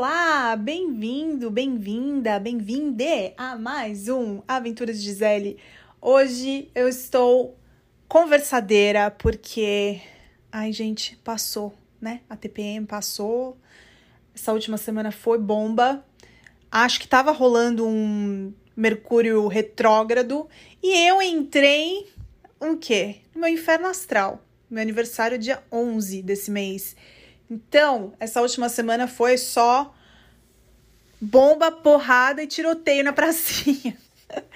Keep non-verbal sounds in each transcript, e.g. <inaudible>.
Olá, bem-vindo, bem-vinda, bem-vinde a mais um Aventuras de Gisele. Hoje eu estou conversadeira porque, ai gente, passou, né? A TPM passou. Essa última semana foi bomba. Acho que tava rolando um Mercúrio retrógrado e eu entrei um quê? No meu inferno astral. Meu aniversário é dia 11 desse mês. Então, essa última semana foi só bomba, porrada e tiroteio na pracinha. <laughs>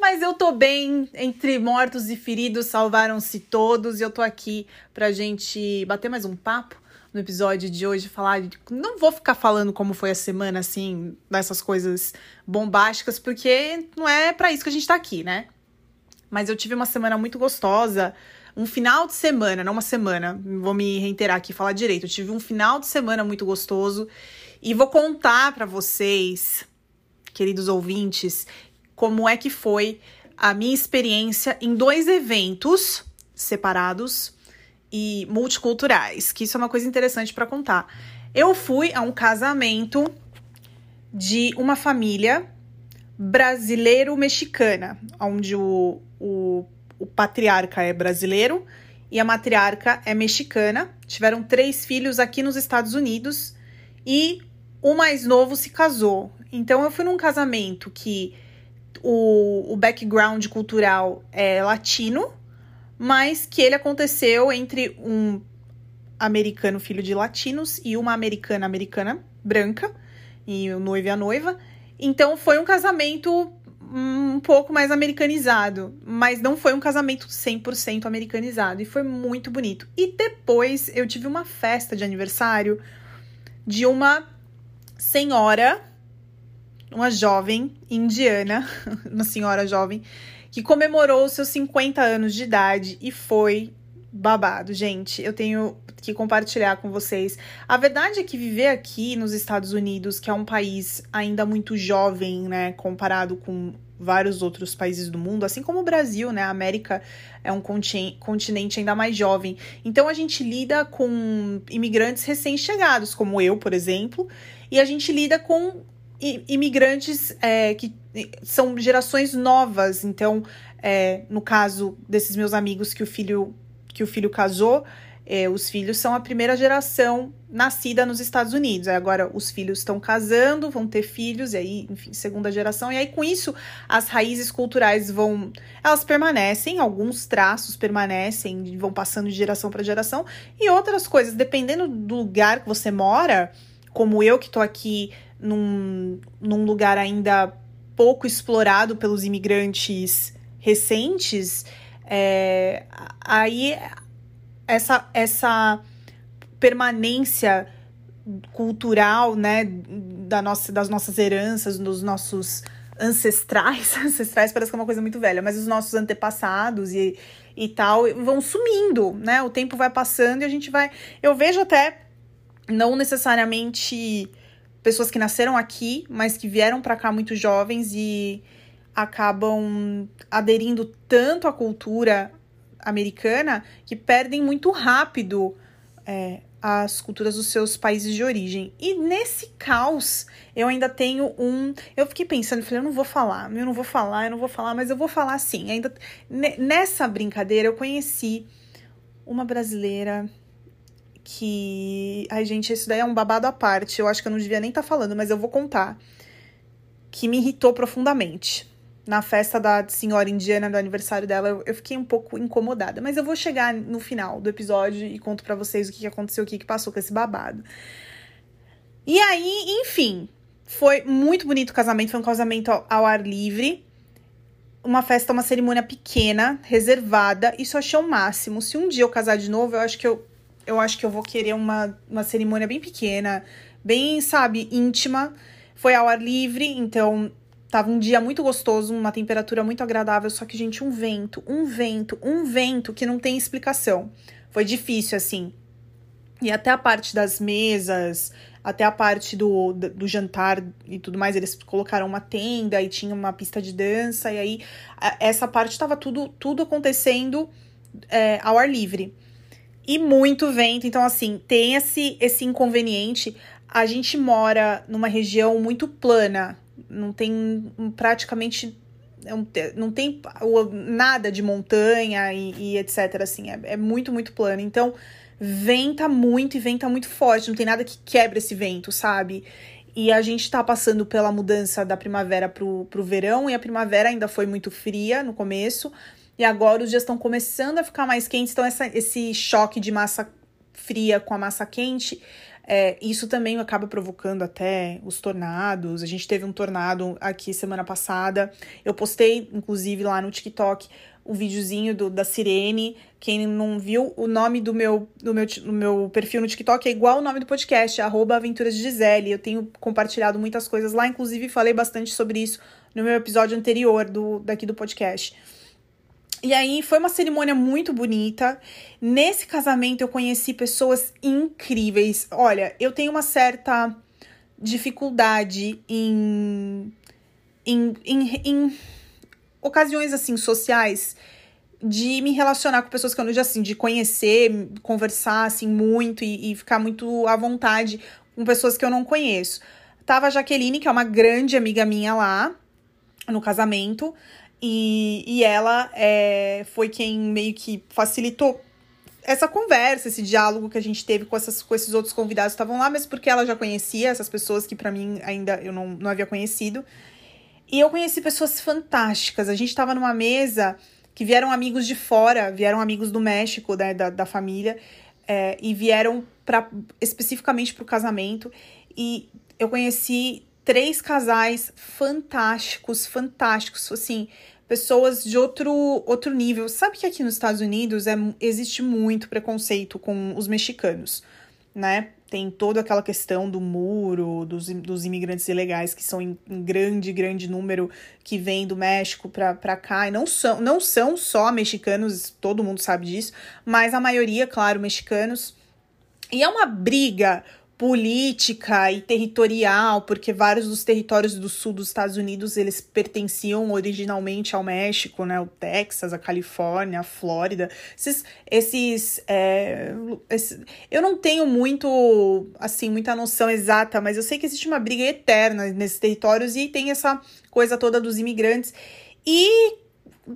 Mas eu tô bem, entre mortos e feridos, salvaram-se todos e eu tô aqui pra gente bater mais um papo no episódio de hoje, falar. Não vou ficar falando como foi a semana, assim, dessas coisas bombásticas, porque não é para isso que a gente tá aqui, né? Mas eu tive uma semana muito gostosa um final de semana, não uma semana, vou me reiterar aqui falar direito. Eu tive um final de semana muito gostoso e vou contar para vocês, queridos ouvintes, como é que foi a minha experiência em dois eventos separados e multiculturais, que isso é uma coisa interessante para contar. Eu fui a um casamento de uma família brasileiro-mexicana, onde o, o o patriarca é brasileiro e a matriarca é mexicana. Tiveram três filhos aqui nos Estados Unidos e o mais novo se casou. Então eu fui num casamento que o, o background cultural é latino, mas que ele aconteceu entre um americano filho de latinos e uma americana americana branca, e o noivo e a noiva. Então foi um casamento um pouco mais americanizado, mas não foi um casamento 100% americanizado e foi muito bonito. E depois eu tive uma festa de aniversário de uma senhora, uma jovem indiana, <laughs> uma senhora jovem, que comemorou seus 50 anos de idade e foi babado, gente. Eu tenho que compartilhar com vocês. A verdade é que viver aqui nos Estados Unidos, que é um país ainda muito jovem, né, comparado com vários outros países do mundo, assim como o Brasil, né? A América é um continente ainda mais jovem. Então a gente lida com imigrantes recém-chegados, como eu, por exemplo, e a gente lida com imigrantes é, que são gerações novas. Então, é, no caso desses meus amigos que o filho que o filho casou, é, os filhos são a primeira geração nascida nos Estados Unidos. Aí agora os filhos estão casando, vão ter filhos, e aí, enfim, segunda geração. E aí, com isso, as raízes culturais vão. Elas permanecem, alguns traços permanecem, vão passando de geração para geração, e outras coisas, dependendo do lugar que você mora, como eu que estou aqui num, num lugar ainda pouco explorado pelos imigrantes recentes, é, aí essa, essa permanência cultural, né, da nossa, das nossas heranças, dos nossos ancestrais, <laughs> ancestrais parece que é uma coisa muito velha, mas os nossos antepassados e, e tal vão sumindo, né? O tempo vai passando e a gente vai. Eu vejo até não necessariamente pessoas que nasceram aqui, mas que vieram para cá muito jovens e acabam aderindo tanto à cultura americana que perdem muito rápido é, as culturas dos seus países de origem. E nesse caos, eu ainda tenho um. Eu fiquei pensando, falei, eu não vou falar, eu não vou falar, eu não vou falar, mas eu vou falar sim. Ainda nessa brincadeira, eu conheci uma brasileira que. Ai, gente, isso daí é um babado à parte. Eu acho que eu não devia nem estar tá falando, mas eu vou contar. Que me irritou profundamente na festa da senhora indiana do aniversário dela, eu fiquei um pouco incomodada. Mas eu vou chegar no final do episódio e conto para vocês o que aconteceu, o que passou com esse babado. E aí, enfim, foi muito bonito o casamento. Foi um casamento ao, ar livre. Uma festa, uma cerimônia pequena, reservada. Isso eu achei o máximo. Se um dia eu casar de novo, eu acho que eu, eu acho que eu vou querer uma, uma cerimônia bem pequena, bem, sabe, íntima. Foi ao ar livre, então Tava um dia muito gostoso, uma temperatura muito agradável, só que, gente, um vento, um vento, um vento que não tem explicação. Foi difícil, assim. E até a parte das mesas, até a parte do, do jantar e tudo mais, eles colocaram uma tenda e tinha uma pista de dança, e aí essa parte estava tudo, tudo acontecendo é, ao ar livre. E muito vento, então assim, tem esse, esse inconveniente a gente mora numa região muito plana, não tem praticamente não tem nada de montanha e, e etc. Assim, é, é, muito, muito plano. Então, venta muito e venta muito forte. Não tem nada que quebre esse vento, sabe? E a gente tá passando pela mudança da primavera pro, pro verão, e a primavera ainda foi muito fria no começo, e agora os dias estão começando a ficar mais quentes, então essa, esse choque de massa fria com a massa quente, é, isso também acaba provocando até os tornados. A gente teve um tornado aqui semana passada. Eu postei, inclusive, lá no TikTok o videozinho do, da sirene. Quem não viu, o nome do meu, do, meu, do meu perfil no TikTok é igual o nome do podcast, arroba Aventuras de Gisele. Eu tenho compartilhado muitas coisas lá, inclusive falei bastante sobre isso no meu episódio anterior do, daqui do podcast. E aí foi uma cerimônia muito bonita. Nesse casamento eu conheci pessoas incríveis. Olha, eu tenho uma certa dificuldade em, em, em, em ocasiões assim sociais de me relacionar com pessoas que eu não assim, de conhecer, conversar assim muito e, e, ficar muito à vontade com pessoas que eu não conheço. Tava a Jaqueline, que é uma grande amiga minha lá no casamento, e, e ela é, foi quem meio que facilitou essa conversa, esse diálogo que a gente teve com, essas, com esses outros convidados que estavam lá, mas porque ela já conhecia essas pessoas que para mim ainda eu não, não havia conhecido. E eu conheci pessoas fantásticas. A gente estava numa mesa que vieram amigos de fora, vieram amigos do México, né, da, da família, é, e vieram pra, especificamente para o casamento. E eu conheci três casais fantásticos, fantásticos, assim, pessoas de outro, outro nível. Sabe que aqui nos Estados Unidos é, existe muito preconceito com os mexicanos, né? tem toda aquela questão do muro, dos, dos imigrantes ilegais que são em, em grande, grande número que vêm do México para cá. E não são, não são só mexicanos, todo mundo sabe disso, mas a maioria, claro, mexicanos. E é uma briga política e territorial, porque vários dos territórios do sul dos Estados Unidos eles pertenciam originalmente ao México, né? O Texas, a Califórnia, a Flórida. Esses, esses, é, esses, eu não tenho muito, assim, muita noção exata, mas eu sei que existe uma briga eterna nesses territórios e tem essa coisa toda dos imigrantes. E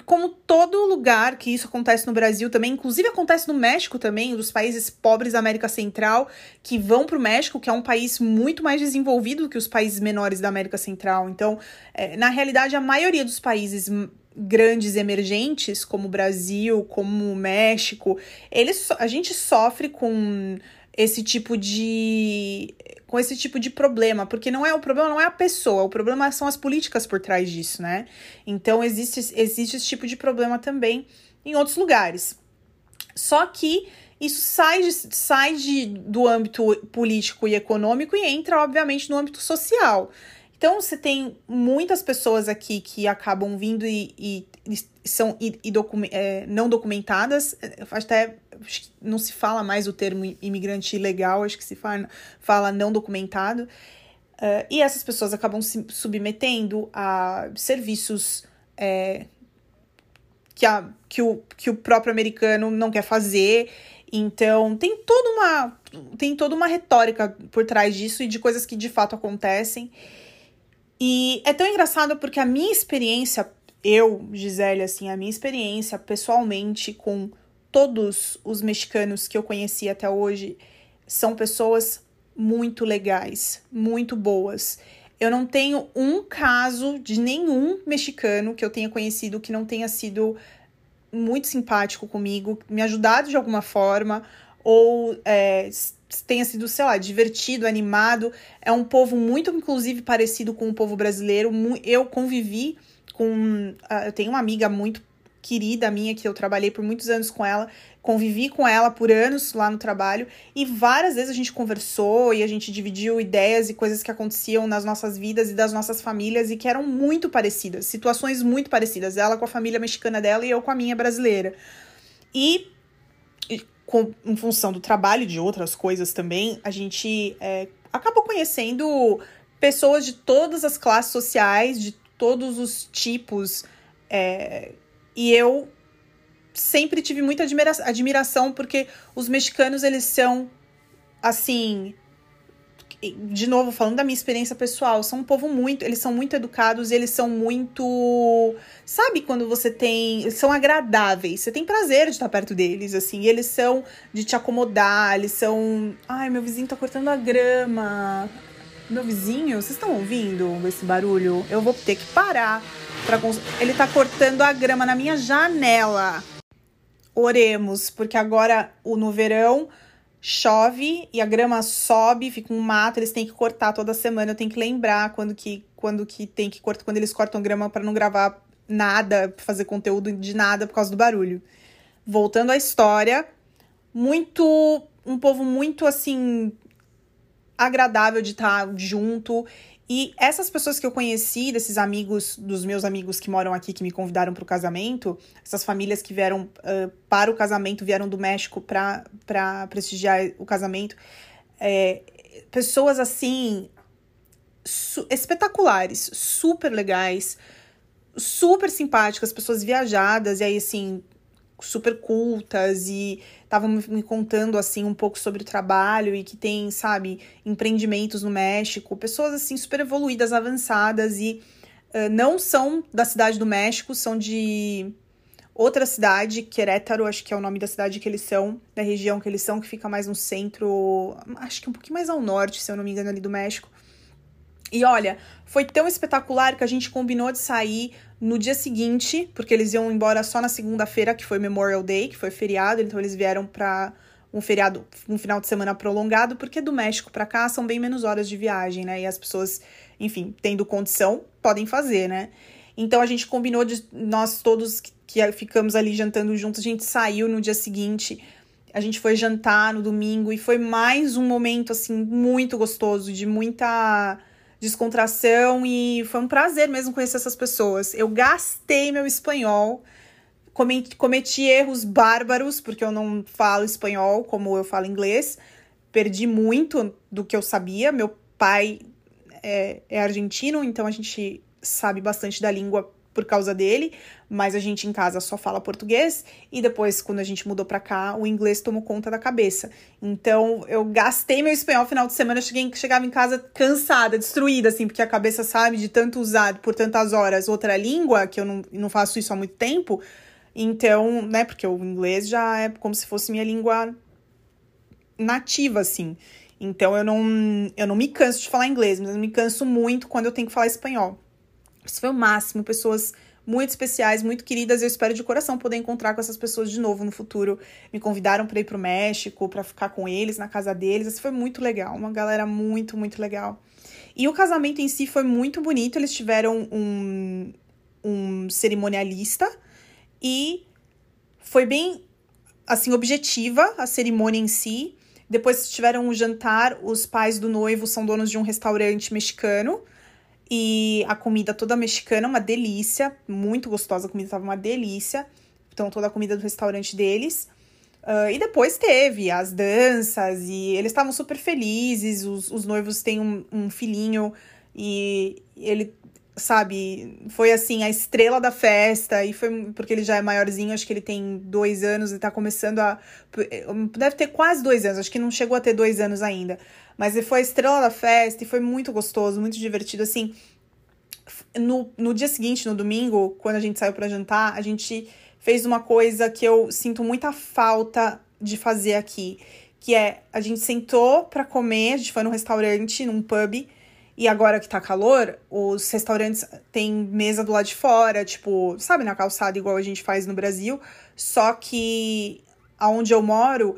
como todo lugar que isso acontece no Brasil também, inclusive acontece no México também, dos países pobres da América Central que vão para o México, que é um país muito mais desenvolvido que os países menores da América Central. Então, é, na realidade, a maioria dos países grandes emergentes, como o Brasil, como o México, eles, a gente sofre com esse tipo de com esse tipo de problema, porque não é o problema não é a pessoa, o problema são as políticas por trás disso, né? Então existe existe esse tipo de problema também em outros lugares. Só que isso sai, de, sai de, do âmbito político e econômico e entra, obviamente, no âmbito social. Então, você tem muitas pessoas aqui que acabam vindo e, e, são e, e docu é, não documentadas, até não se fala mais o termo imigrante ilegal, acho que se fala, fala não documentado. Uh, e essas pessoas acabam se submetendo a serviços é, que, a, que, o, que o próprio americano não quer fazer. Então, tem toda uma tem toda uma retórica por trás disso e de coisas que de fato acontecem. E é tão engraçado porque a minha experiência, eu, Gisele, assim, a minha experiência pessoalmente com todos os mexicanos que eu conheci até hoje são pessoas muito legais, muito boas. Eu não tenho um caso de nenhum mexicano que eu tenha conhecido que não tenha sido muito simpático comigo, me ajudado de alguma forma, ou é, tenha sido, sei lá, divertido, animado. É um povo muito, inclusive, parecido com o povo brasileiro. Eu convivi com. Uh, eu tenho uma amiga muito querida minha, que eu trabalhei por muitos anos com ela, convivi com ela por anos lá no trabalho, e várias vezes a gente conversou e a gente dividiu ideias e coisas que aconteciam nas nossas vidas e das nossas famílias e que eram muito parecidas, situações muito parecidas, ela com a família mexicana dela e eu com a minha brasileira. E com, em função do trabalho e de outras coisas também, a gente é, acabou conhecendo pessoas de todas as classes sociais, de todos os tipos. É, e eu sempre tive muita admira admiração porque os mexicanos eles são assim de novo, falando da minha experiência pessoal, são um povo muito. Eles são muito educados, eles são muito. Sabe quando você tem. Eles são agradáveis. Você tem prazer de estar perto deles, assim. Eles são de te acomodar, eles são. Ai, meu vizinho tá cortando a grama. Meu vizinho, vocês estão ouvindo esse barulho? Eu vou ter que parar. Ele tá cortando a grama na minha janela. Oremos, porque agora no verão chove e a grama sobe, fica um mato, eles têm que cortar toda semana. Eu tenho que lembrar quando que, quando que tem que cortar, quando eles cortam grama para não gravar nada, fazer conteúdo de nada por causa do barulho. Voltando à história, muito um povo muito assim agradável de estar junto e essas pessoas que eu conheci, desses amigos, dos meus amigos que moram aqui, que me convidaram para o casamento, essas famílias que vieram uh, para o casamento, vieram do México para prestigiar o casamento, é, pessoas assim, su espetaculares, super legais, super simpáticas, pessoas viajadas, e aí assim, super cultas e estavam me contando assim um pouco sobre o trabalho e que tem, sabe, empreendimentos no México, pessoas assim super evoluídas, avançadas e uh, não são da cidade do México, são de outra cidade, Querétaro, acho que é o nome da cidade que eles são, da região que eles são, que fica mais no centro, acho que um pouquinho mais ao norte, se eu não me engano, ali do México. E olha, foi tão espetacular que a gente combinou de sair no dia seguinte, porque eles iam embora só na segunda-feira, que foi Memorial Day, que foi feriado, então eles vieram para um feriado, um final de semana prolongado, porque do México para cá são bem menos horas de viagem, né? E as pessoas, enfim, tendo condição, podem fazer, né? Então a gente combinou de nós todos que, ficamos ali jantando juntos, a gente saiu no dia seguinte. A gente foi jantar no domingo e foi mais um momento assim muito gostoso, de muita descontração e foi um prazer mesmo conhecer essas pessoas. Eu gastei meu espanhol, cometi, erros bárbaros, porque eu não falo espanhol como eu falo inglês, perdi muito do que eu sabia. Meu pai é, é argentino, então a gente sabe bastante da língua por causa dele, mas a gente em casa só fala português e depois quando a gente mudou para cá, o inglês tomou conta da cabeça. Então, eu gastei meu espanhol final de semana, eu cheguei, chegava em casa cansada, destruída assim, porque a cabeça sabe de tanto usar por tantas horas outra língua, que eu não, não faço isso há muito tempo. Então, né, porque o inglês já é como se fosse minha língua nativa assim. Então eu não, eu não me canso de falar inglês, mas eu me canso muito quando eu tenho que falar espanhol. Isso foi o máximo, pessoas muito especiais, muito queridas. Eu espero de coração poder encontrar com essas pessoas de novo no futuro. Me convidaram para ir pro México, para ficar com eles na casa deles. Isso foi muito legal, uma galera muito, muito legal. E o casamento em si foi muito bonito. Eles tiveram um, um cerimonialista e foi bem assim objetiva a cerimônia em si. Depois tiveram um jantar. Os pais do noivo são donos de um restaurante mexicano. E a comida toda mexicana, uma delícia, muito gostosa, a comida tava uma delícia. Então, toda a comida do restaurante deles. Uh, e depois teve as danças, e eles estavam super felizes. Os, os noivos têm um, um filhinho, e ele, sabe, foi assim, a estrela da festa. E foi porque ele já é maiorzinho, acho que ele tem dois anos e tá começando a. Deve ter quase dois anos, acho que não chegou a ter dois anos ainda. Mas ele foi a estrela da festa e foi muito gostoso, muito divertido. Assim, no, no dia seguinte, no domingo, quando a gente saiu para jantar, a gente fez uma coisa que eu sinto muita falta de fazer aqui, que é a gente sentou para comer, a gente foi num restaurante, num pub, e agora que tá calor, os restaurantes têm mesa do lado de fora, tipo, sabe, na calçada igual a gente faz no Brasil, só que aonde eu moro,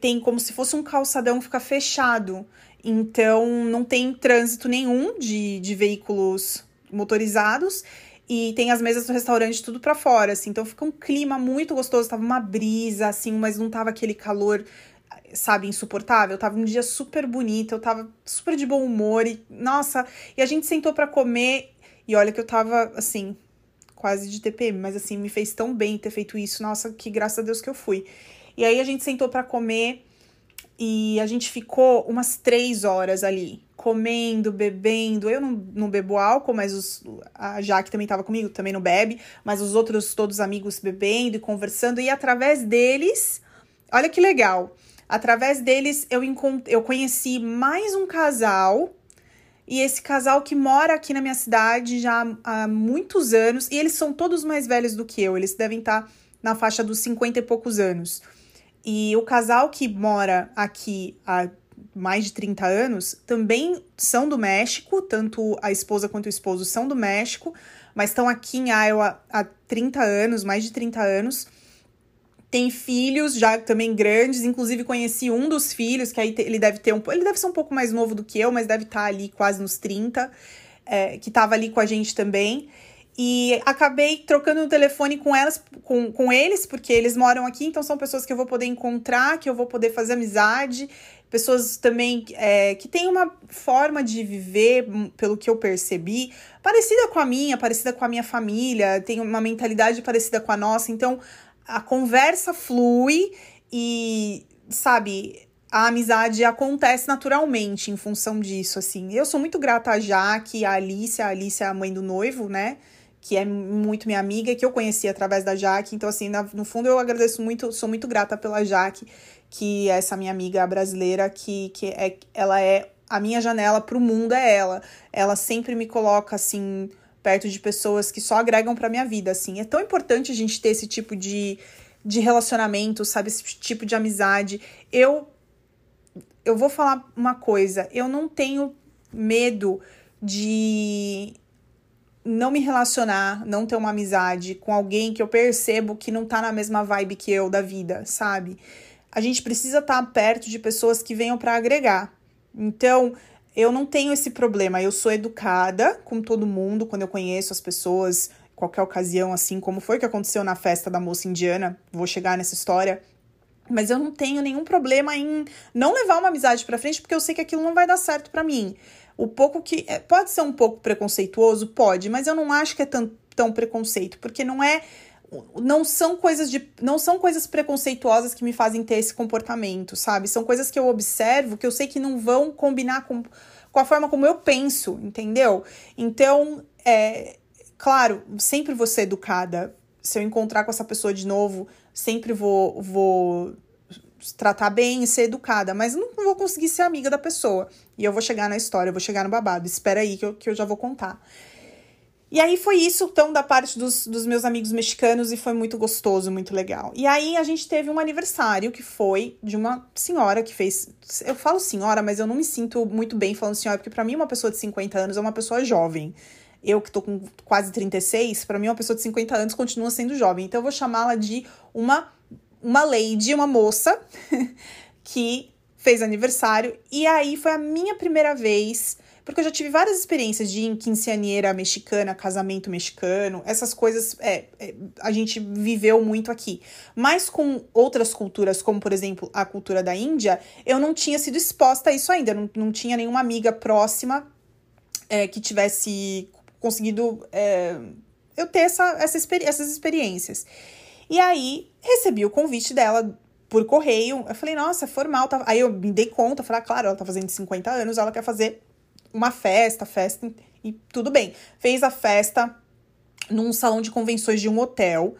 tem como se fosse um calçadão que fica fechado. Então, não tem trânsito nenhum de, de veículos motorizados. E tem as mesas do restaurante tudo para fora, assim. Então, fica um clima muito gostoso. Tava uma brisa, assim, mas não tava aquele calor, sabe, insuportável. Tava um dia super bonito, eu tava super de bom humor. E, nossa, e a gente sentou para comer. E olha que eu tava, assim, quase de TPM, mas assim, me fez tão bem ter feito isso. Nossa, que graças a Deus que eu fui. E aí a gente sentou para comer e a gente ficou umas três horas ali, comendo, bebendo. Eu não, não bebo álcool, mas os, a Jaque também estava comigo, também não bebe, mas os outros, todos amigos bebendo e conversando. E através deles, olha que legal. Através deles, eu, eu conheci mais um casal. E esse casal que mora aqui na minha cidade já há muitos anos. E eles são todos mais velhos do que eu. Eles devem estar na faixa dos 50 e poucos anos. E o casal que mora aqui há mais de 30 anos também são do México, tanto a esposa quanto o esposo são do México, mas estão aqui em Iowa há 30 anos, mais de 30 anos. Tem filhos já também grandes, inclusive conheci um dos filhos, que aí ele deve ter um. Ele deve ser um pouco mais novo do que eu, mas deve estar ali quase nos 30, é, que estava ali com a gente também. E acabei trocando o telefone com elas, com, com eles, porque eles moram aqui, então são pessoas que eu vou poder encontrar, que eu vou poder fazer amizade, pessoas também é, que têm uma forma de viver, hum, pelo que eu percebi, parecida com a minha, parecida com a minha família, tem uma mentalidade parecida com a nossa, então a conversa flui e, sabe, a amizade acontece naturalmente em função disso, assim. Eu sou muito grata a Jaque, a Alice, a Alice é a mãe do noivo, né? que é muito minha amiga, que eu conheci através da Jaque. Então, assim, na, no fundo eu agradeço muito, sou muito grata pela Jaque, que é essa minha amiga brasileira, que, que é, ela é a minha janela para o mundo, é ela. Ela sempre me coloca, assim, perto de pessoas que só agregam para minha vida, assim. É tão importante a gente ter esse tipo de, de relacionamento, sabe? Esse tipo de amizade. Eu, eu vou falar uma coisa, eu não tenho medo de não me relacionar, não ter uma amizade com alguém que eu percebo que não tá na mesma vibe que eu da vida, sabe? A gente precisa estar tá perto de pessoas que venham para agregar. Então, eu não tenho esse problema. Eu sou educada com todo mundo quando eu conheço as pessoas, qualquer ocasião, assim como foi que aconteceu na festa da moça indiana. Vou chegar nessa história. Mas eu não tenho nenhum problema em não levar uma amizade para frente, porque eu sei que aquilo não vai dar certo para mim. O pouco que. É, pode ser um pouco preconceituoso? Pode, mas eu não acho que é tão, tão preconceito, porque não é. Não são coisas de. Não são coisas preconceituosas que me fazem ter esse comportamento, sabe? São coisas que eu observo que eu sei que não vão combinar com, com a forma como eu penso, entendeu? Então, é. Claro, sempre vou ser educada. Se eu encontrar com essa pessoa de novo, sempre vou, vou tratar bem e ser educada, mas não vou conseguir ser amiga da pessoa. E eu vou chegar na história, eu vou chegar no babado. Espera aí que eu, que eu já vou contar. E aí foi isso, então, da parte dos, dos meus amigos mexicanos e foi muito gostoso, muito legal. E aí a gente teve um aniversário que foi de uma senhora que fez. Eu falo senhora, mas eu não me sinto muito bem falando senhora, porque para mim uma pessoa de 50 anos é uma pessoa jovem. Eu que tô com quase 36, para mim uma pessoa de 50 anos continua sendo jovem. Então eu vou chamá-la de uma uma lady, uma moça, <laughs> que fez aniversário. E aí foi a minha primeira vez, porque eu já tive várias experiências de quinceaneira mexicana, casamento mexicano, essas coisas é, é, a gente viveu muito aqui. Mas com outras culturas, como por exemplo a cultura da Índia, eu não tinha sido exposta a isso ainda, não, não tinha nenhuma amiga próxima é, que tivesse conseguido é, eu ter essa, essa experi essas experiências. E aí recebi o convite dela por correio. Eu falei, nossa, formal. Tá? Aí eu me dei conta, falei, ah, claro, ela tá fazendo 50 anos, ela quer fazer uma festa, festa, e tudo bem. Fez a festa num salão de convenções de um hotel.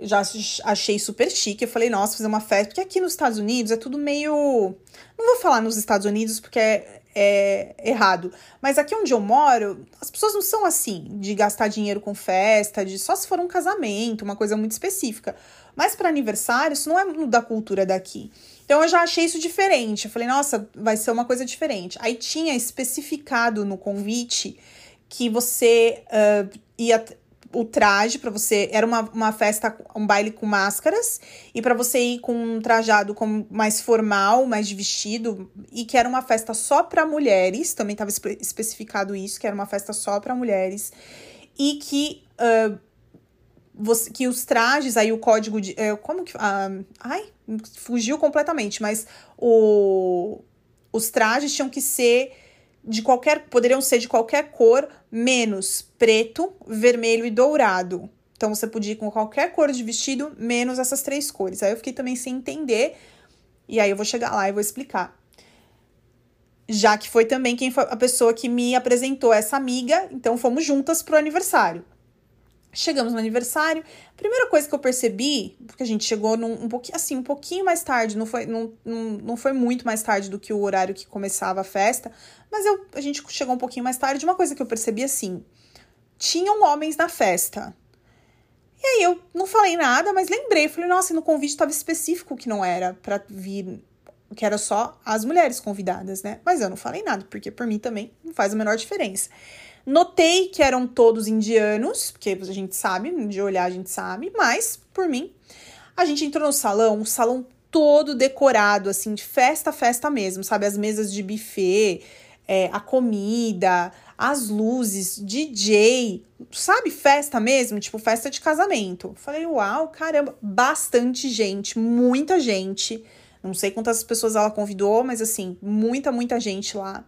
Já achei super chique. Eu falei, nossa, fazer uma festa. Porque aqui nos Estados Unidos é tudo meio. Não vou falar nos Estados Unidos porque é, é errado. Mas aqui onde eu moro, as pessoas não são assim, de gastar dinheiro com festa, de só se for um casamento, uma coisa muito específica. Mas para aniversário, isso não é da cultura daqui. Então eu já achei isso diferente. Eu falei, nossa, vai ser uma coisa diferente. Aí tinha especificado no convite que você uh, ia o traje para você. Era uma, uma festa, um baile com máscaras, e para você ir com um trajado com, mais formal, mais de vestido, e que era uma festa só para mulheres, também estava espe especificado isso, que era uma festa só para mulheres, e que. Uh, você, que os trajes, aí o código de. Uh, como que. Uh, ai, fugiu completamente, mas o, os trajes tinham que ser de qualquer, poderiam ser de qualquer cor, menos preto, vermelho e dourado. Então você podia ir com qualquer cor de vestido, menos essas três cores. Aí eu fiquei também sem entender, e aí eu vou chegar lá e vou explicar. Já que foi também quem foi a pessoa que me apresentou essa amiga, então fomos juntas pro aniversário. Chegamos no aniversário. Primeira coisa que eu percebi, porque a gente chegou num, um pouquinho assim, um pouquinho mais tarde, não foi, não, não, não foi muito mais tarde do que o horário que começava a festa, mas eu, a gente chegou um pouquinho mais tarde. Uma coisa que eu percebi assim, tinham homens na festa. E aí eu não falei nada, mas lembrei, falei, nossa, no convite estava específico que não era para vir, que era só as mulheres convidadas, né? Mas eu não falei nada, porque por mim também não faz a menor diferença. Notei que eram todos indianos, porque a gente sabe, de olhar a gente sabe, mas por mim. A gente entrou no salão, um salão todo decorado, assim, de festa, festa mesmo, sabe? As mesas de buffet, é, a comida, as luzes, DJ, sabe? Festa mesmo, tipo festa de casamento. Falei, uau, caramba, bastante gente, muita gente. Não sei quantas pessoas ela convidou, mas assim, muita, muita gente lá.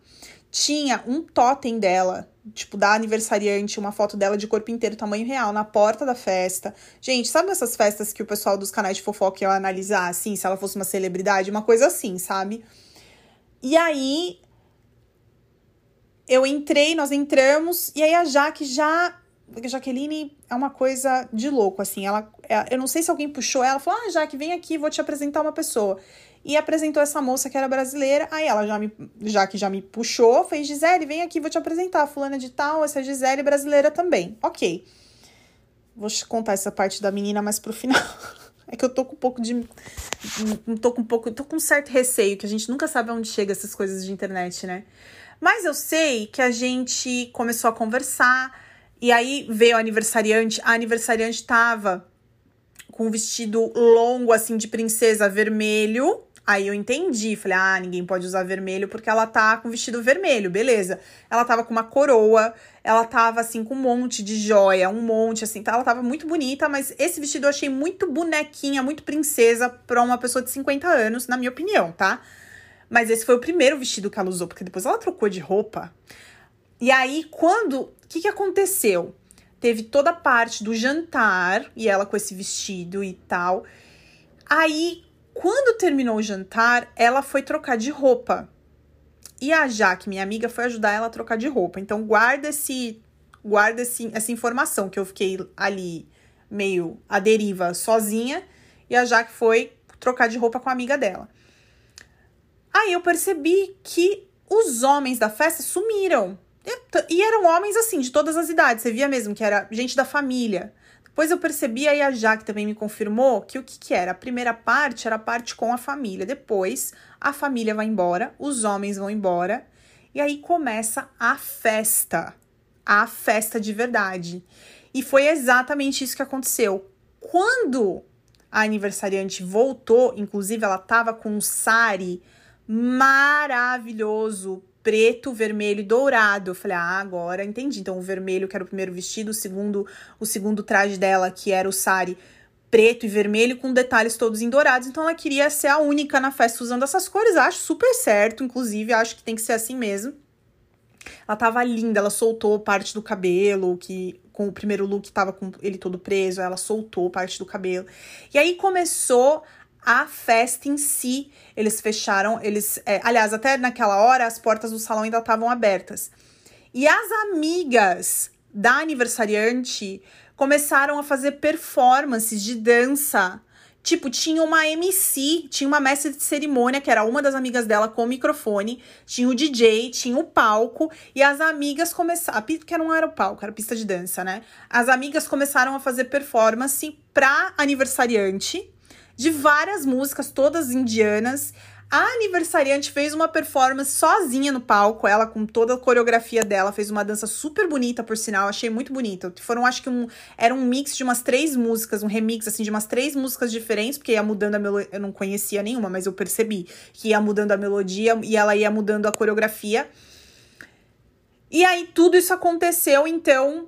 Tinha um totem dela tipo, da aniversariante, uma foto dela de corpo inteiro, tamanho real, na porta da festa. Gente, sabe essas festas que o pessoal dos canais de fofoca ia analisar, assim, se ela fosse uma celebridade? Uma coisa assim, sabe? E aí, eu entrei, nós entramos, e aí a Jaque já. Jaqueline é uma coisa de louco, assim. Ela, é, eu não sei se alguém puxou ela, falou: Ah, Jaque, vem aqui, vou te apresentar uma pessoa e apresentou essa moça que era brasileira. Aí ela já me, já que já me puxou, fez Gisele, vem aqui, vou te apresentar. Fulana de tal, essa é Gisele brasileira também. Ok. Vou contar essa parte da menina mais pro final. <laughs> É que eu tô com um pouco de. Tô com um pouco. Tô com um certo receio, que a gente nunca sabe onde chega essas coisas de internet, né? Mas eu sei que a gente começou a conversar. E aí veio a aniversariante. A aniversariante tava com um vestido longo, assim, de princesa vermelho. Aí eu entendi, falei, ah, ninguém pode usar vermelho porque ela tá com vestido vermelho, beleza. Ela tava com uma coroa, ela tava assim com um monte de joia, um monte assim, tá? ela tava muito bonita, mas esse vestido eu achei muito bonequinha, muito princesa pra uma pessoa de 50 anos, na minha opinião, tá? Mas esse foi o primeiro vestido que ela usou, porque depois ela trocou de roupa. E aí, quando. O que, que aconteceu? Teve toda a parte do jantar, e ela com esse vestido e tal. Aí, quando terminou o jantar, ela foi trocar de roupa. E a Jaque, minha amiga, foi ajudar ela a trocar de roupa. Então guarda esse guarda esse, essa informação que eu fiquei ali meio à deriva sozinha e a Jaque foi trocar de roupa com a amiga dela. Aí eu percebi que os homens da festa sumiram. E eram homens assim, de todas as idades. Você via mesmo que era gente da família. Depois eu percebi, aí a Jaque também me confirmou, que o que, que era? A primeira parte era a parte com a família. Depois, a família vai embora, os homens vão embora, e aí começa a festa. A festa de verdade. E foi exatamente isso que aconteceu. Quando a aniversariante voltou, inclusive ela tava com um sari maravilhoso, preto, vermelho e dourado. Eu falei, ah, agora entendi. Então, o vermelho, que era o primeiro vestido, o segundo, o segundo traje dela, que era o sari preto e vermelho, com detalhes todos em dourados. Então, ela queria ser a única na festa usando essas cores. Acho super certo, inclusive, acho que tem que ser assim mesmo. Ela tava linda, ela soltou parte do cabelo, que com o primeiro look tava com ele todo preso, ela soltou parte do cabelo. E aí começou a festa em si. Eles fecharam, eles. É, aliás, até naquela hora as portas do salão ainda estavam abertas. E as amigas da aniversariante começaram a fazer performances de dança. Tipo, tinha uma MC, tinha uma mestre de cerimônia, que era uma das amigas dela com o microfone, tinha o DJ, tinha o palco, e as amigas começaram. Que não era o palco, era pista de dança, né? As amigas começaram a fazer performance pra aniversariante de várias músicas, todas indianas. A aniversariante fez uma performance sozinha no palco, ela com toda a coreografia dela, fez uma dança super bonita, por sinal, achei muito bonita. Foram, acho que um, era um mix de umas três músicas, um remix, assim, de umas três músicas diferentes, porque ia mudando a melodia, eu não conhecia nenhuma, mas eu percebi que ia mudando a melodia e ela ia mudando a coreografia. E aí tudo isso aconteceu, então,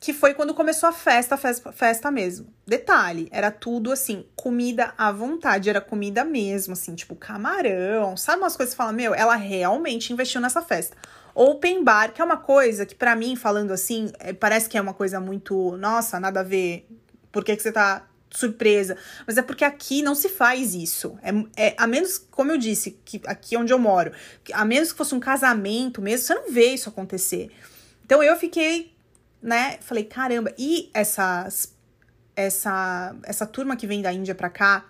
que foi quando começou a festa, festa, festa mesmo. Detalhe, era tudo assim, comida à vontade, era comida mesmo, assim, tipo camarão, sabe umas coisas que fala, meu, ela realmente investiu nessa festa. Open bar, que é uma coisa que para mim, falando assim, é, parece que é uma coisa muito, nossa, nada a ver, por que, que você tá surpresa? Mas é porque aqui não se faz isso. É, é, a menos, como eu disse, que aqui onde eu moro, a menos que fosse um casamento mesmo, você não vê isso acontecer. Então eu fiquei né? Falei, caramba, e essas essa essa turma que vem da Índia para cá,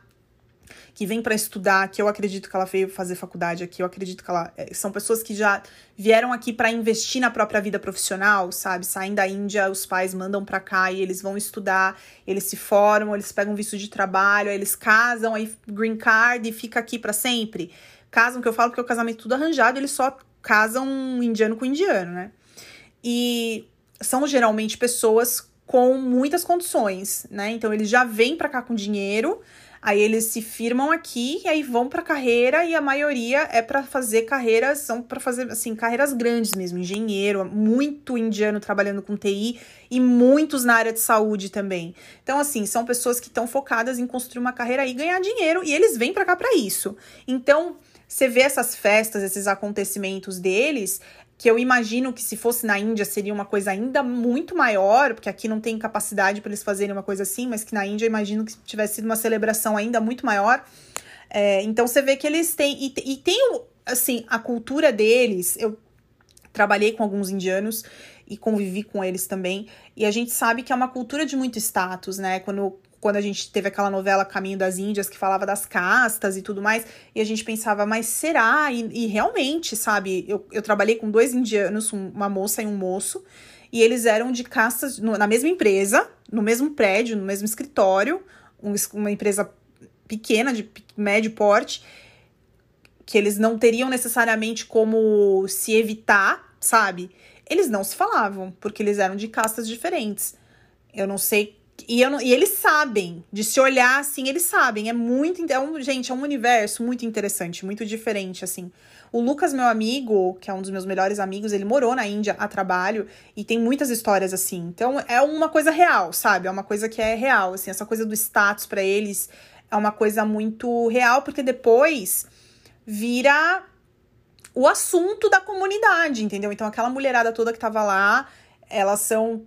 que vem para estudar, que eu acredito que ela veio fazer faculdade aqui, eu acredito que ela é, são pessoas que já vieram aqui para investir na própria vida profissional, sabe? Saem da Índia, os pais mandam para cá e eles vão estudar, eles se formam, eles pegam visto de trabalho, aí eles casam, aí green card e fica aqui para sempre. Casam, que eu falo porque o casamento é tudo arranjado, eles só casam um indiano com um indiano, né? E são geralmente pessoas com muitas condições, né? Então eles já vêm para cá com dinheiro, aí eles se firmam aqui e aí vão para carreira e a maioria é para fazer carreiras, são para fazer assim, carreiras grandes mesmo, engenheiro, muito indiano trabalhando com TI e muitos na área de saúde também. Então assim, são pessoas que estão focadas em construir uma carreira e ganhar dinheiro e eles vêm para cá para isso. Então, você vê essas festas, esses acontecimentos deles, que eu imagino que se fosse na Índia seria uma coisa ainda muito maior, porque aqui não tem capacidade para eles fazerem uma coisa assim, mas que na Índia imagino que tivesse sido uma celebração ainda muito maior. É, então você vê que eles têm. E, e tem, assim, a cultura deles. Eu trabalhei com alguns indianos e convivi com eles também. E a gente sabe que é uma cultura de muito status, né? Quando quando a gente teve aquela novela Caminho das Índias, que falava das castas e tudo mais, e a gente pensava, mas será? E, e realmente, sabe, eu, eu trabalhei com dois indianos, uma moça e um moço, e eles eram de castas no, na mesma empresa, no mesmo prédio, no mesmo escritório, um, uma empresa pequena, de médio porte, que eles não teriam necessariamente como se evitar, sabe? Eles não se falavam, porque eles eram de castas diferentes. Eu não sei e, eu não, e eles sabem, de se olhar assim, eles sabem. É muito. É um, gente, é um universo muito interessante, muito diferente, assim. O Lucas, meu amigo, que é um dos meus melhores amigos, ele morou na Índia a trabalho e tem muitas histórias assim. Então é uma coisa real, sabe? É uma coisa que é real, assim. Essa coisa do status para eles é uma coisa muito real, porque depois vira o assunto da comunidade, entendeu? Então aquela mulherada toda que tava lá, elas são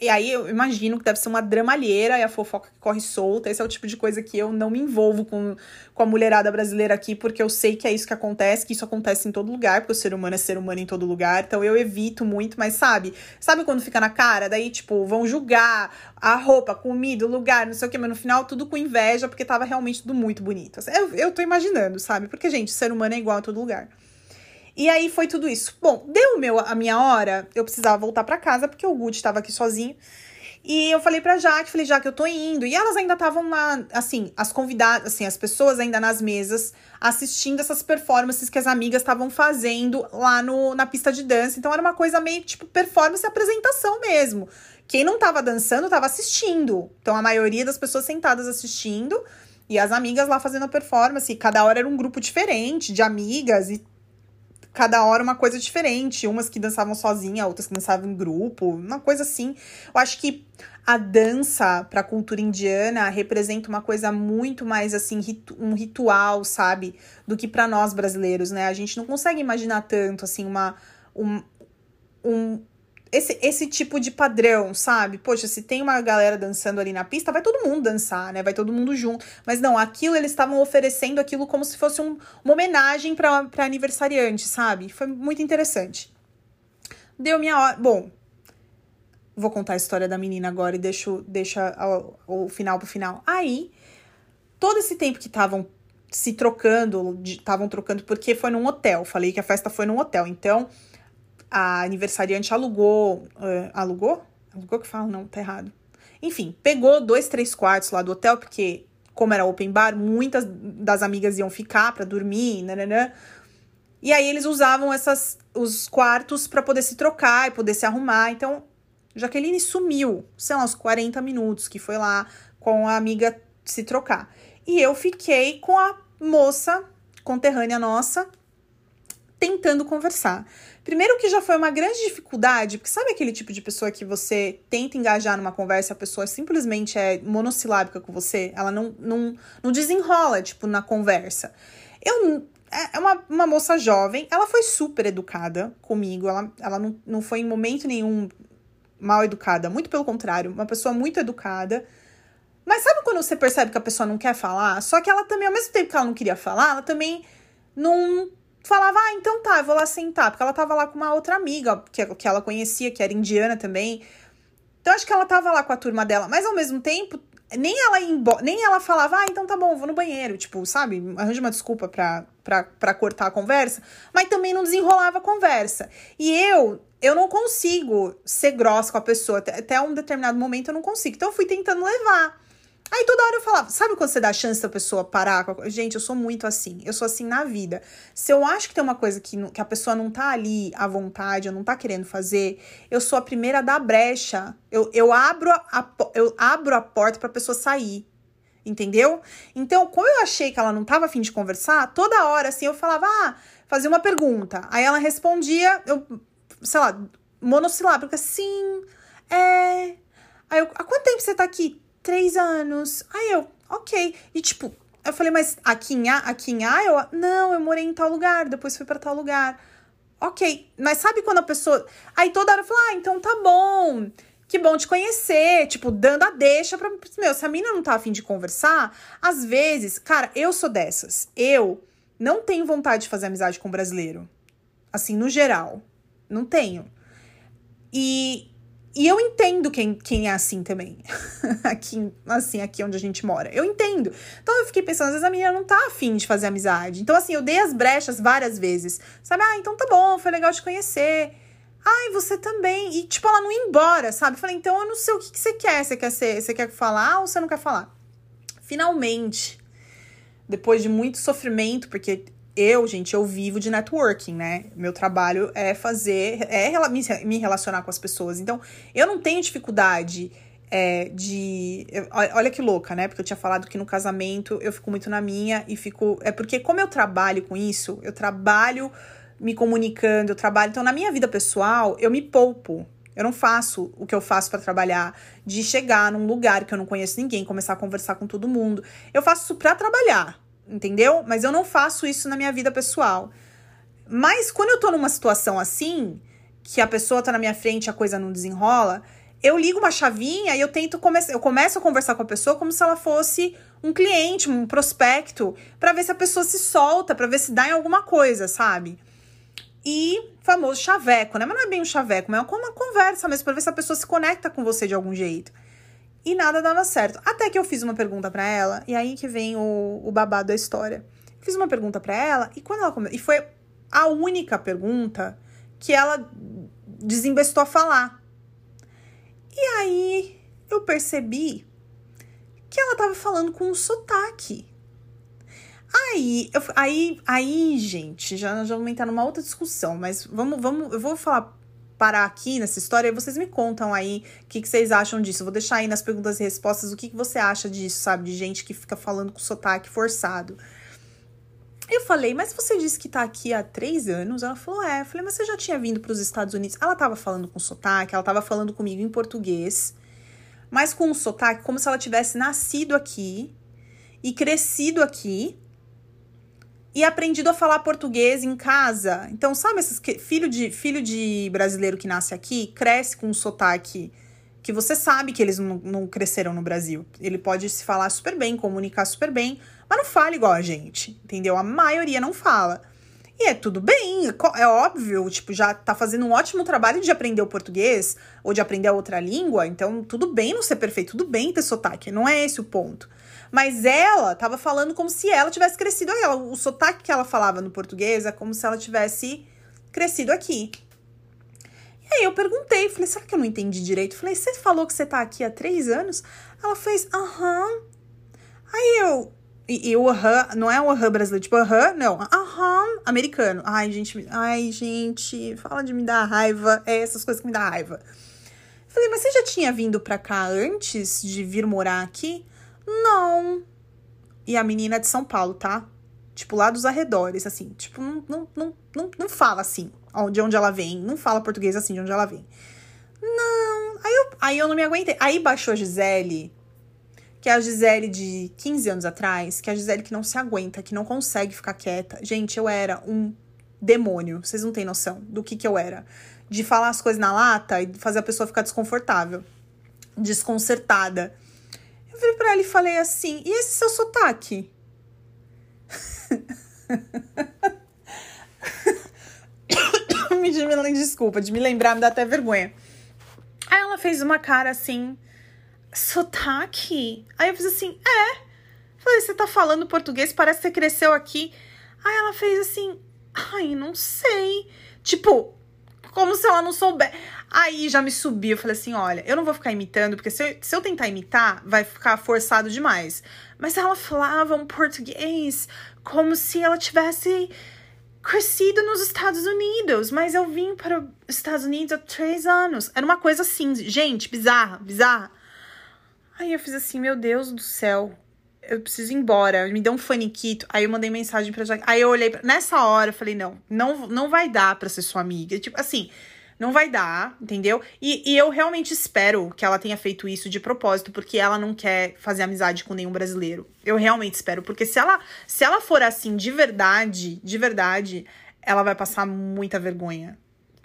e aí eu imagino que deve ser uma dramalheira e a fofoca que corre solta. Esse é o tipo de coisa que eu não me envolvo com, com a mulherada brasileira aqui, porque eu sei que é isso que acontece, que isso acontece em todo lugar, porque o ser humano é ser humano em todo lugar. Então eu evito muito, mas sabe? Sabe quando fica na cara? Daí, tipo, vão julgar a roupa, a comida, o lugar, não sei o que, mas no final tudo com inveja, porque tava realmente tudo muito bonito. Eu, eu tô imaginando, sabe? Porque, gente, ser humano é igual a todo lugar. E aí foi tudo isso. Bom, deu meu, a minha hora, eu precisava voltar para casa, porque o Gucci estava aqui sozinho. E eu falei pra Jaque, falei, Jaque, eu tô indo. E elas ainda estavam lá, assim, as convidadas, assim, as pessoas ainda nas mesas, assistindo essas performances que as amigas estavam fazendo lá no, na pista de dança. Então era uma coisa meio tipo performance e apresentação mesmo. Quem não tava dançando tava assistindo. Então a maioria das pessoas sentadas assistindo e as amigas lá fazendo a performance. E cada hora era um grupo diferente de amigas e cada hora uma coisa diferente. Umas que dançavam sozinha, outras que dançavam em grupo, uma coisa assim. Eu acho que a dança para a cultura indiana representa uma coisa muito mais assim, um ritual, sabe? Do que para nós brasileiros, né? A gente não consegue imaginar tanto assim uma um, um esse, esse tipo de padrão, sabe? Poxa, se tem uma galera dançando ali na pista, vai todo mundo dançar, né? Vai todo mundo junto. Mas não, aquilo eles estavam oferecendo aquilo como se fosse um, uma homenagem para aniversariante, sabe? Foi muito interessante. Deu minha hora. Bom, vou contar a história da menina agora e deixo, deixa o, o final pro final. Aí, todo esse tempo que estavam se trocando, estavam trocando, porque foi num hotel. Falei que a festa foi num hotel. Então a aniversariante alugou. Uh, alugou? Alugou que fala? Não, tá errado. Enfim, pegou dois, três quartos lá do hotel, porque, como era open bar, muitas das amigas iam ficar para dormir, nananã. E aí eles usavam essas, os quartos para poder se trocar e poder se arrumar. Então, Jaqueline sumiu, sei lá, uns 40 minutos que foi lá com a amiga se trocar. E eu fiquei com a moça conterrânea nossa tentando conversar. Primeiro que já foi uma grande dificuldade, porque sabe aquele tipo de pessoa que você tenta engajar numa conversa, a pessoa simplesmente é monossilábica com você, ela não, não, não desenrola, tipo, na conversa. Eu é, é uma, uma moça jovem, ela foi super educada comigo, ela, ela não, não foi em momento nenhum mal educada, muito pelo contrário, uma pessoa muito educada. Mas sabe quando você percebe que a pessoa não quer falar? Só que ela também, ao mesmo tempo que ela não queria falar, ela também não falava, ah, então tá, eu vou lá sentar, porque ela tava lá com uma outra amiga que, que ela conhecia, que era indiana também. Então acho que ela tava lá com a turma dela, mas ao mesmo tempo, nem ela nem ela falava, ah, então tá bom, vou no banheiro, tipo, sabe? Arranja uma desculpa pra, pra, pra cortar a conversa, mas também não desenrolava a conversa. E eu, eu não consigo ser grossa com a pessoa, até um determinado momento eu não consigo. Então eu fui tentando levar. Aí toda hora eu falava, sabe quando você dá a chance da pessoa parar? Gente, eu sou muito assim. Eu sou assim na vida. Se eu acho que tem uma coisa que, que a pessoa não tá ali à vontade, ou não tá querendo fazer, eu sou a primeira a dar brecha. Eu, eu, abro, a, eu abro a porta pra pessoa sair. Entendeu? Então, como eu achei que ela não tava afim de conversar, toda hora assim eu falava, ah, fazia uma pergunta. Aí ela respondia, eu, sei lá, monossilábica, sim, é. Aí eu, há quanto tempo você tá aqui? Três anos. Aí eu, ok. E tipo, eu falei, mas aqui em, aqui em Iowa? Não, eu morei em tal lugar, depois fui para tal lugar. Ok, mas sabe quando a pessoa. Aí toda hora eu falo, ah, então tá bom. Que bom te conhecer, tipo, dando a deixa pra. Meu, se a mina não tá afim de conversar, às vezes, cara, eu sou dessas. Eu não tenho vontade de fazer amizade com brasileiro. Assim, no geral. Não tenho. E e eu entendo quem, quem é assim também. <laughs> aqui, assim, aqui onde a gente mora. Eu entendo. Então eu fiquei pensando, às vezes a menina não tá afim de fazer amizade. Então, assim, eu dei as brechas várias vezes. Sabe? Ah, então tá bom, foi legal te conhecer. Ai, você também. E, tipo, ela não ia embora, sabe? Eu falei, então eu não sei o que, que você quer. Você quer ser, você quer falar ou você não quer falar? Finalmente, depois de muito sofrimento, porque eu, gente, eu vivo de networking, né? Meu trabalho é fazer, é me relacionar com as pessoas. Então, eu não tenho dificuldade é, de. Olha que louca, né? Porque eu tinha falado que no casamento eu fico muito na minha e fico. É porque, como eu trabalho com isso, eu trabalho me comunicando, eu trabalho. Então, na minha vida pessoal, eu me poupo. Eu não faço o que eu faço para trabalhar, de chegar num lugar que eu não conheço ninguém, começar a conversar com todo mundo. Eu faço isso para trabalhar entendeu? Mas eu não faço isso na minha vida pessoal. Mas quando eu tô numa situação assim, que a pessoa tá na minha frente a coisa não desenrola, eu ligo uma chavinha e eu tento começar, eu começo a conversar com a pessoa como se ela fosse um cliente, um prospecto, para ver se a pessoa se solta, para ver se dá em alguma coisa, sabe? E famoso chaveco, né? Mas não é bem um chaveco, mas é uma conversa mesmo para ver se a pessoa se conecta com você de algum jeito. E nada dava certo. Até que eu fiz uma pergunta para ela, e aí que vem o, o babado da história. Fiz uma pergunta para ela, e quando ela. E foi a única pergunta que ela desembestou a falar. E aí eu percebi que ela tava falando com um sotaque. Aí, eu, aí, aí, gente, já, já vamos entrar numa outra discussão, mas vamos, vamos, eu vou falar parar aqui nessa história e vocês me contam aí o que, que, vocês acham disso. Vou deixar aí nas perguntas e respostas o que, que você acha disso, sabe? De gente que fica falando com sotaque forçado. Eu falei, mas você disse que tá aqui há três anos? Ela falou, é. Eu falei, mas você já tinha vindo para os Estados Unidos? Ela tava falando com sotaque, ela tava falando comigo em português, mas com um sotaque como se ela tivesse nascido aqui e crescido aqui e aprendido a falar português em casa. Então, sabe, esses que, filho de filho de brasileiro que nasce aqui cresce com um sotaque que você sabe que eles não, não cresceram no Brasil. Ele pode se falar super bem, comunicar super bem, mas não fala igual a gente, entendeu? A maioria não fala. E é tudo bem, é óbvio, tipo, já tá fazendo um ótimo trabalho de aprender o português ou de aprender a outra língua, então tudo bem não ser perfeito, tudo bem ter sotaque, não é esse o ponto. Mas ela tava falando como se ela tivesse crescido aí. O sotaque que ela falava no português é como se ela tivesse crescido aqui. E aí eu perguntei, falei, será que eu não entendi direito? Falei, você falou que você tá aqui há três anos? Ela fez, aham. Aí eu. E, e o aham, não é o aham brasileiro, tipo aham, não, aham, americano. Ai, gente, ai, gente, fala de me dar raiva. É essas coisas que me dá raiva. Falei, mas você já tinha vindo pra cá antes de vir morar aqui? Não. E a menina é de São Paulo, tá? Tipo, lá dos arredores, assim. Tipo, não, não, não, não, fala assim, de onde ela vem. Não fala português assim, de onde ela vem. Não. Aí eu, aí eu não me aguentei. Aí baixou a Gisele, que é a Gisele de 15 anos atrás, que é a Gisele que não se aguenta, que não consegue ficar quieta. Gente, eu era um demônio. Vocês não têm noção do que que eu era. De falar as coisas na lata e fazer a pessoa ficar desconfortável, desconcertada virei pra ela e falei assim: e esse seu sotaque? <coughs> me, desculpa, de me lembrar, me dá até vergonha. Aí ela fez uma cara assim, sotaque? Aí eu fiz assim, é. Falei, você tá falando português, parece que você cresceu aqui. Aí ela fez assim, ai, não sei. Tipo, como se ela não souber. Aí já me subiu, eu falei assim: olha, eu não vou ficar imitando, porque se eu, se eu tentar imitar, vai ficar forçado demais. Mas ela falava um português como se ela tivesse crescido nos Estados Unidos. Mas eu vim para os Estados Unidos há três anos. Era uma coisa assim, gente, bizarra, bizarra. Aí eu fiz assim: meu Deus do céu, eu preciso ir embora, me deu um faniquito. Aí eu mandei mensagem pra Jaque. Aí eu olhei, pra... nessa hora eu falei, não, não, não vai dar pra ser sua amiga. Tipo, assim, não vai dar, entendeu? E, e eu realmente espero que ela tenha feito isso de propósito, porque ela não quer fazer amizade com nenhum brasileiro. Eu realmente espero, porque se ela, se ela for assim de verdade, de verdade, ela vai passar muita vergonha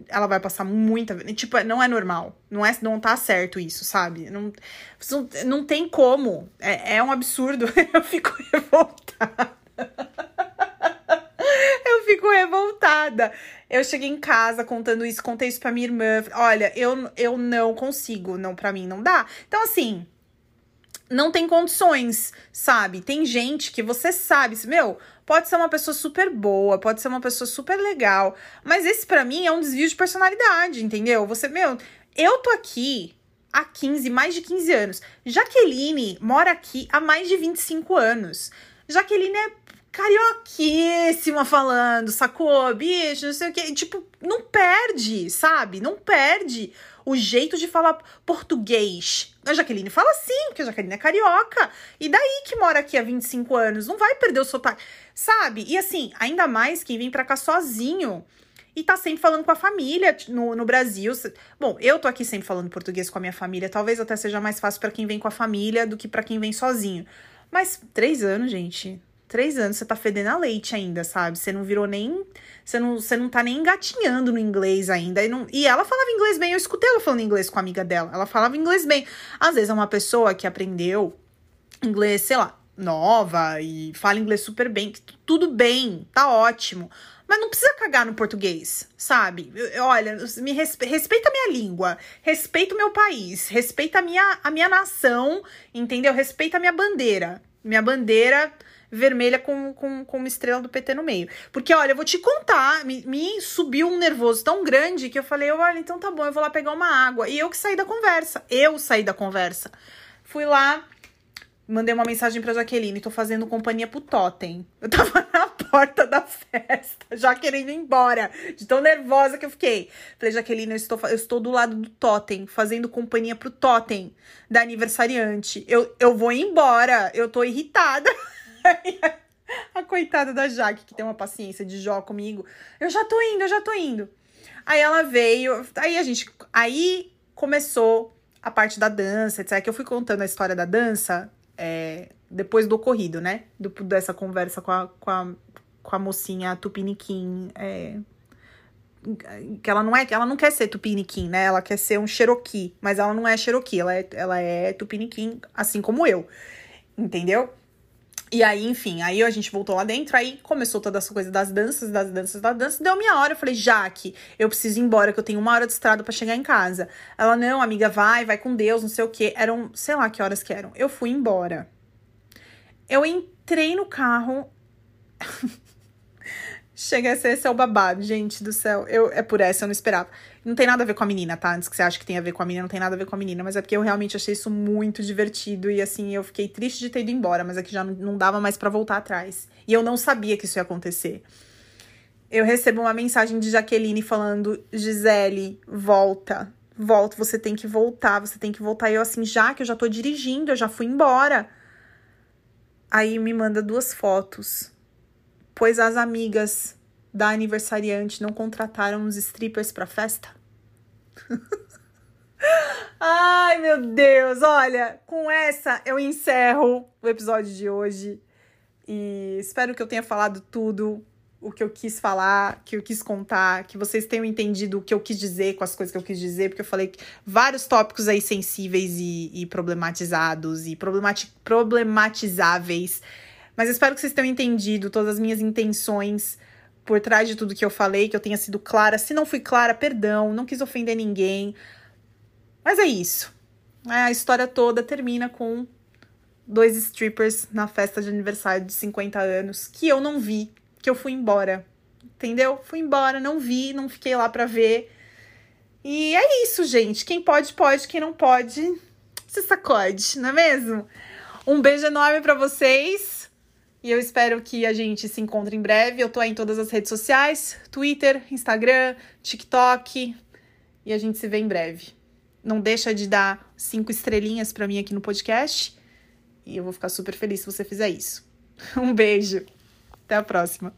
ela vai passar muita. Tipo, não é normal. Não, é, não tá certo isso, sabe? Não, não, não tem como. É, é um absurdo. <laughs> Eu fico revoltada. Fico revoltada. Eu cheguei em casa contando isso, contei isso pra minha irmã. Olha, eu, eu não consigo. Não, pra mim não dá. Então, assim não tem condições, sabe? Tem gente que você sabe, meu, pode ser uma pessoa super boa, pode ser uma pessoa super legal, mas esse para mim é um desvio de personalidade, entendeu? Você, meu, eu tô aqui há 15, mais de 15 anos. Jaqueline mora aqui há mais de 25 anos. Jaqueline é carioquíssima falando, sacou? Bicho, não sei o que. Tipo, não perde, sabe? Não perde o jeito de falar português. A Jaqueline fala sim, porque a Jaqueline é carioca. E daí que mora aqui há 25 anos, não vai perder o sotaque, sabe? E assim, ainda mais quem vem pra cá sozinho e tá sempre falando com a família no, no Brasil. Bom, eu tô aqui sempre falando português com a minha família, talvez até seja mais fácil para quem vem com a família do que para quem vem sozinho. Mas três anos, gente, três anos, você tá fedendo a leite ainda, sabe? Você não virou nem. Você não, você não tá nem engatinhando no inglês ainda. E, não, e ela falava inglês bem, eu escutei ela falando inglês com a amiga dela. Ela falava inglês bem. Às vezes é uma pessoa que aprendeu inglês, sei lá, nova e fala inglês super bem, tudo bem, tá ótimo. Mas não precisa cagar no português, sabe? Olha, me respe respeita a minha língua, respeita o meu país, respeita a minha, a minha nação, entendeu? Respeita a minha bandeira. Minha bandeira vermelha com, com, com uma estrela do PT no meio. Porque, olha, eu vou te contar, me, me subiu um nervoso tão grande que eu falei, olha, então tá bom, eu vou lá pegar uma água. E eu que saí da conversa, eu saí da conversa. Fui lá, mandei uma mensagem pra Jaqueline, tô fazendo companhia pro Totem. Eu tava <laughs> na porta da festa, já querendo ir embora, de tão nervosa que eu fiquei. Falei, Jaqueline, eu estou, eu estou do lado do Totem, fazendo companhia pro Totem da aniversariante. Eu, eu vou embora, eu tô irritada. <laughs> <laughs> a coitada da Jaque, que tem uma paciência de Jó comigo. Eu já tô indo, eu já tô indo. Aí ela veio, aí a gente. Aí começou a parte da dança, etc. Que eu fui contando a história da dança é, depois do ocorrido, né? Do, dessa conversa com a, com a, com a mocinha Tupiniquim. É, que ela não é, ela não quer ser Tupiniquim, né? Ela quer ser um Cherokee, mas ela não é Cherokee, ela é, ela é Tupiniquim, assim como eu. Entendeu? E aí, enfim, aí a gente voltou lá dentro, aí começou toda essa coisa das danças, das danças, das danças. Deu minha hora, eu falei, Jaque, eu preciso ir embora, que eu tenho uma hora de estrada para chegar em casa. Ela, não, amiga, vai, vai com Deus, não sei o quê. Eram, sei lá que horas que eram. Eu fui embora. Eu entrei no carro. <laughs> Chega a ser esse é babado, gente do céu. Eu, é por essa, eu não esperava. Não tem nada a ver com a menina, tá? Antes que você ache que tem a ver com a menina, não tem nada a ver com a menina. Mas é porque eu realmente achei isso muito divertido. E assim, eu fiquei triste de ter ido embora, mas é que já não dava mais para voltar atrás. E eu não sabia que isso ia acontecer. Eu recebo uma mensagem de Jaqueline falando: Gisele, volta. Volta, você tem que voltar, você tem que voltar. E eu assim, já que eu já tô dirigindo, eu já fui embora. Aí me manda duas fotos. Pois as amigas da aniversariante não contrataram os strippers pra festa? <laughs> Ai, meu Deus! Olha, com essa eu encerro o episódio de hoje. E espero que eu tenha falado tudo o que eu quis falar, que eu quis contar, que vocês tenham entendido o que eu quis dizer com as coisas que eu quis dizer, porque eu falei vários tópicos aí sensíveis e, e problematizados e problemati problematizáveis. Mas espero que vocês tenham entendido todas as minhas intenções por trás de tudo que eu falei, que eu tenha sido clara. Se não fui clara, perdão, não quis ofender ninguém. Mas é isso. A história toda termina com dois strippers na festa de aniversário de 50 anos que eu não vi, que eu fui embora. Entendeu? Fui embora, não vi, não fiquei lá pra ver. E é isso, gente. Quem pode, pode. Quem não pode, se sacode, não é mesmo? Um beijo enorme para vocês. E eu espero que a gente se encontre em breve. Eu tô aí em todas as redes sociais: Twitter, Instagram, TikTok. E a gente se vê em breve. Não deixa de dar cinco estrelinhas para mim aqui no podcast. E eu vou ficar super feliz se você fizer isso. <laughs> Um beijo. Até a próxima.